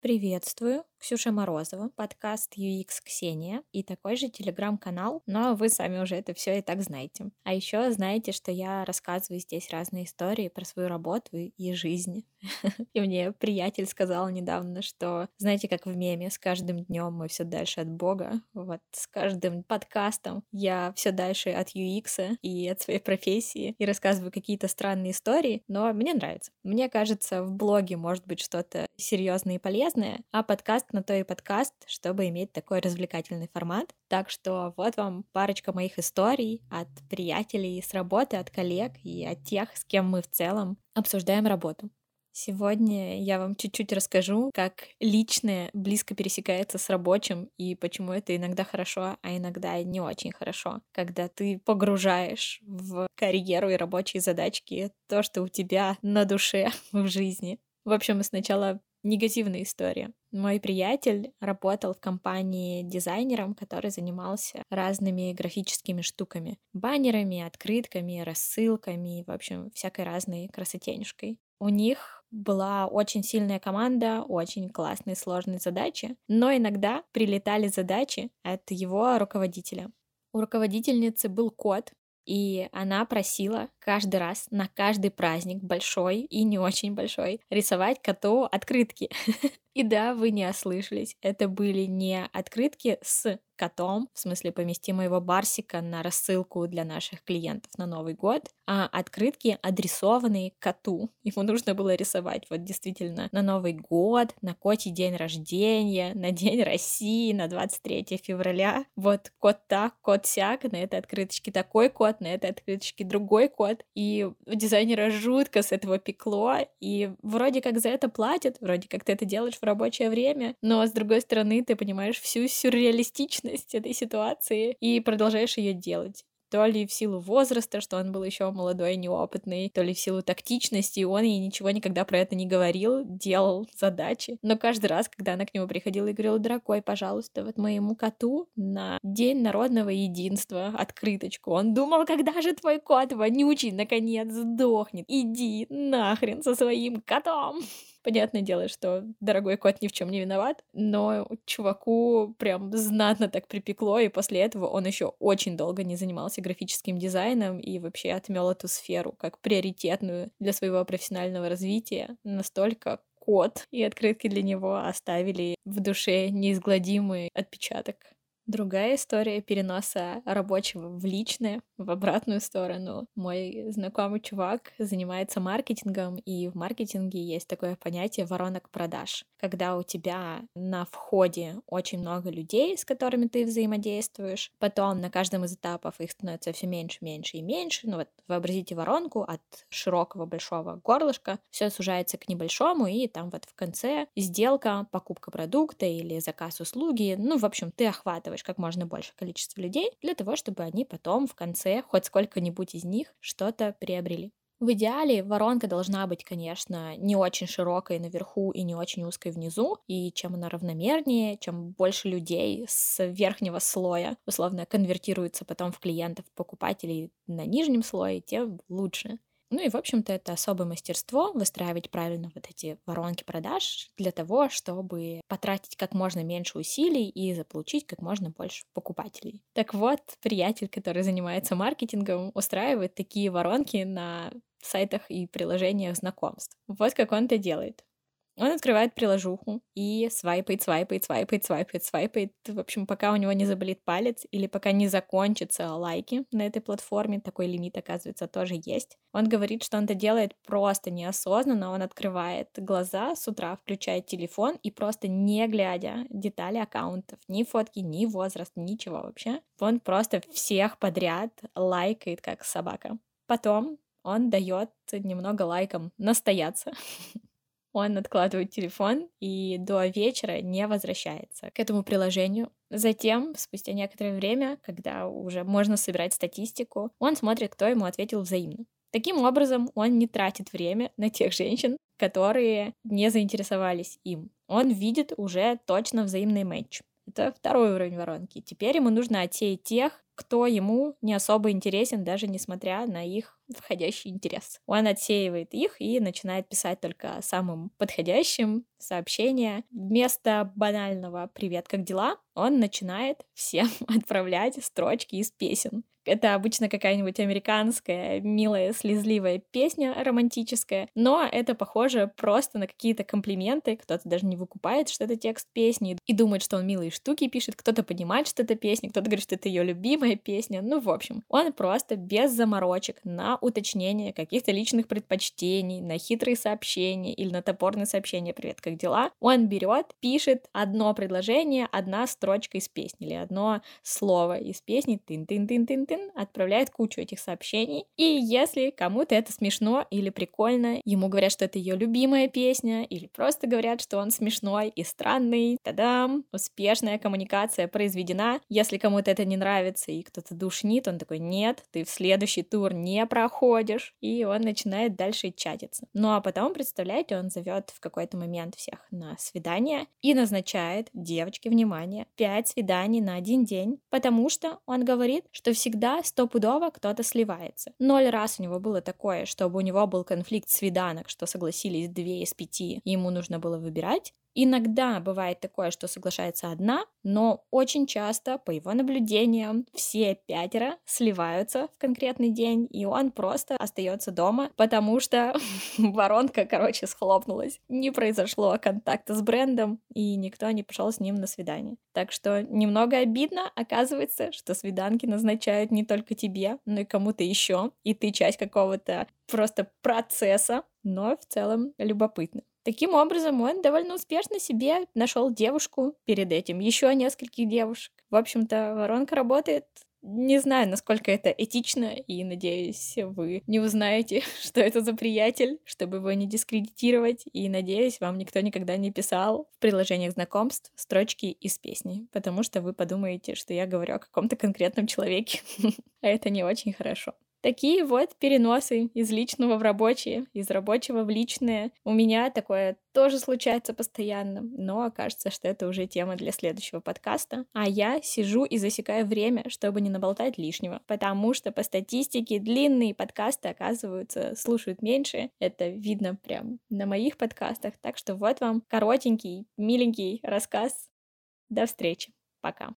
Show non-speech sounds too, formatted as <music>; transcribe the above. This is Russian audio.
Приветствую, Ксюша Морозова, подкаст UX Ксения и такой же телеграм-канал, но вы сами уже это все и так знаете. А еще знаете, что я рассказываю здесь разные истории про свою работу и жизнь. <laughs> И мне приятель сказал недавно, что, знаете, как в меме, с каждым днем мы все дальше от Бога, вот с каждым подкастом я все дальше от UX и от своей профессии и рассказываю какие-то странные истории, но мне нравится. Мне кажется, в блоге может быть что-то серьезное и полезное, а подкаст на то и подкаст, чтобы иметь такой развлекательный формат. Так что вот вам парочка моих историй от приятелей с работы, от коллег и от тех, с кем мы в целом обсуждаем работу. Сегодня я вам чуть-чуть расскажу, как личное близко пересекается с рабочим и почему это иногда хорошо, а иногда не очень хорошо, когда ты погружаешь в карьеру и рабочие задачки то, что у тебя на душе <laughs> в жизни. В общем, сначала негативная история. Мой приятель работал в компании дизайнером, который занимался разными графическими штуками. Баннерами, открытками, рассылками, в общем, всякой разной красотенежкой. У них была очень сильная команда, очень классные сложные задачи, но иногда прилетали задачи от его руководителя. У руководительницы был код, и она просила каждый раз на каждый праздник, большой и не очень большой, рисовать коту открытки. <laughs> И да, вы не ослышались, это были не открытки с котом, в смысле помести моего барсика на рассылку для наших клиентов на Новый год, а открытки, адресованные коту. Ему нужно было рисовать вот действительно на Новый год, на котий день рождения, на День России, на 23 февраля. Вот кот так, кот сяк, на этой открыточке такой кот, на этой открыточке другой кот. И у дизайнера жутко с этого пекло, и вроде как за это платят, вроде как ты это делаешь в рабочее время, но с другой стороны ты понимаешь всю сюрреалистичность этой ситуации и продолжаешь ее делать то ли в силу возраста, что он был еще молодой и неопытный, то ли в силу тактичности, он ей ничего никогда про это не говорил, делал задачи. Но каждый раз, когда она к нему приходила и говорила, дорогой, пожалуйста, вот моему коту на День народного единства открыточку, он думал, когда же твой кот вонючий наконец сдохнет, иди нахрен со своим котом. Понятное дело, что дорогой кот ни в чем не виноват, но чуваку прям знатно так припекло, и после этого он еще очень долго не занимался графическим дизайном и вообще отмел эту сферу как приоритетную для своего профессионального развития. Настолько кот и открытки для него оставили в душе неизгладимый отпечаток. Другая история переноса рабочего в личное, в обратную сторону. Мой знакомый чувак занимается маркетингом, и в маркетинге есть такое понятие воронок продаж. Когда у тебя на входе очень много людей, с которыми ты взаимодействуешь, потом на каждом из этапов их становится все меньше, меньше и меньше. Ну вот вообразите воронку от широкого большого горлышка, все сужается к небольшому, и там вот в конце сделка, покупка продукта или заказ услуги. Ну, в общем, ты охватываешь охватываешь как можно больше количество людей для того, чтобы они потом в конце хоть сколько-нибудь из них что-то приобрели. В идеале воронка должна быть, конечно, не очень широкой наверху и не очень узкой внизу, и чем она равномернее, чем больше людей с верхнего слоя условно конвертируется потом в клиентов, покупателей на нижнем слое, тем лучше. Ну и, в общем-то, это особое мастерство выстраивать правильно вот эти воронки продаж для того, чтобы потратить как можно меньше усилий и заполучить как можно больше покупателей. Так вот, приятель, который занимается маркетингом, устраивает такие воронки на сайтах и приложениях знакомств. Вот как он это делает. Он открывает приложуху и свайпает, свайпает, свайпает, свайпает, свайпает. В общем, пока у него не заболит палец или пока не закончатся лайки на этой платформе, такой лимит, оказывается, тоже есть. Он говорит, что он это делает просто неосознанно. Он открывает глаза с утра, включает телефон и просто не глядя детали аккаунтов, ни фотки, ни возраст, ничего вообще. Он просто всех подряд лайкает, как собака. Потом он дает немного лайкам настояться. <laughs> он откладывает телефон и до вечера не возвращается к этому приложению. Затем, спустя некоторое время, когда уже можно собирать статистику, он смотрит, кто ему ответил взаимно. Таким образом, он не тратит время на тех женщин, которые не заинтересовались им. Он видит уже точно взаимный матч. Это второй уровень воронки. Теперь ему нужно отсеять тех, кто ему не особо интересен, даже несмотря на их входящий интерес. Он отсеивает их и начинает писать только самым подходящим сообщения. Вместо банального «Привет, как дела?» он начинает всем <laughs> отправлять строчки из песен. Это обычно какая-нибудь американская, милая, слезливая песня романтическая, но это похоже просто на какие-то комплименты. Кто-то даже не выкупает, что это текст песни, и думает, что он милые штуки пишет. Кто-то понимает, что это песня, кто-то говорит, что это ее любимая песня. Ну, в общем, он просто без заморочек на уточнение каких-то личных предпочтений, на хитрые сообщения или на топорные сообщения «Привет, как дела?» Он берет, пишет одно предложение, одна строчка из песни или одно слово из песни, тын-тын-тын-тын-тын, LinkedIn отправляет кучу этих сообщений. И если кому-то это смешно или прикольно, ему говорят, что это ее любимая песня, или просто говорят, что он смешной и странный, тадам, успешная коммуникация произведена. Если кому-то это не нравится и кто-то душнит, он такой, нет, ты в следующий тур не проходишь, и он начинает дальше чатиться. Ну а потом, представляете, он зовет в какой-то момент всех на свидание и назначает девочке, внимание, 5 свиданий на один день, потому что он говорит, что всегда всегда стопудово кто-то сливается. Ноль раз у него было такое, чтобы у него был конфликт свиданок, что согласились две из пяти, и ему нужно было выбирать. Иногда бывает такое, что соглашается одна, но очень часто, по его наблюдениям, все пятеро сливаются в конкретный день, и он просто остается дома, потому что <laughs> воронка, короче, схлопнулась. Не произошло контакта с брендом, и никто не пошел с ним на свидание. Так что немного обидно, оказывается, что свиданки назначают не только тебе, но и кому-то еще, и ты часть какого-то просто процесса, но в целом любопытно. Таким образом, он довольно успешно себе нашел девушку перед этим, еще нескольких девушек. В общем-то, воронка работает. Не знаю, насколько это этично, и надеюсь, вы не узнаете, <laughs> что это за приятель, чтобы его не дискредитировать, и надеюсь, вам никто никогда не писал в приложениях знакомств строчки из песни, потому что вы подумаете, что я говорю о каком-то конкретном человеке, <laughs> а это не очень хорошо. Такие вот переносы из личного в рабочее, из рабочего в личное. У меня такое тоже случается постоянно, но кажется, что это уже тема для следующего подкаста. А я сижу и засекаю время, чтобы не наболтать лишнего, потому что по статистике длинные подкасты, оказываются, слушают меньше. Это видно прям на моих подкастах. Так что вот вам коротенький, миленький рассказ. До встречи. Пока.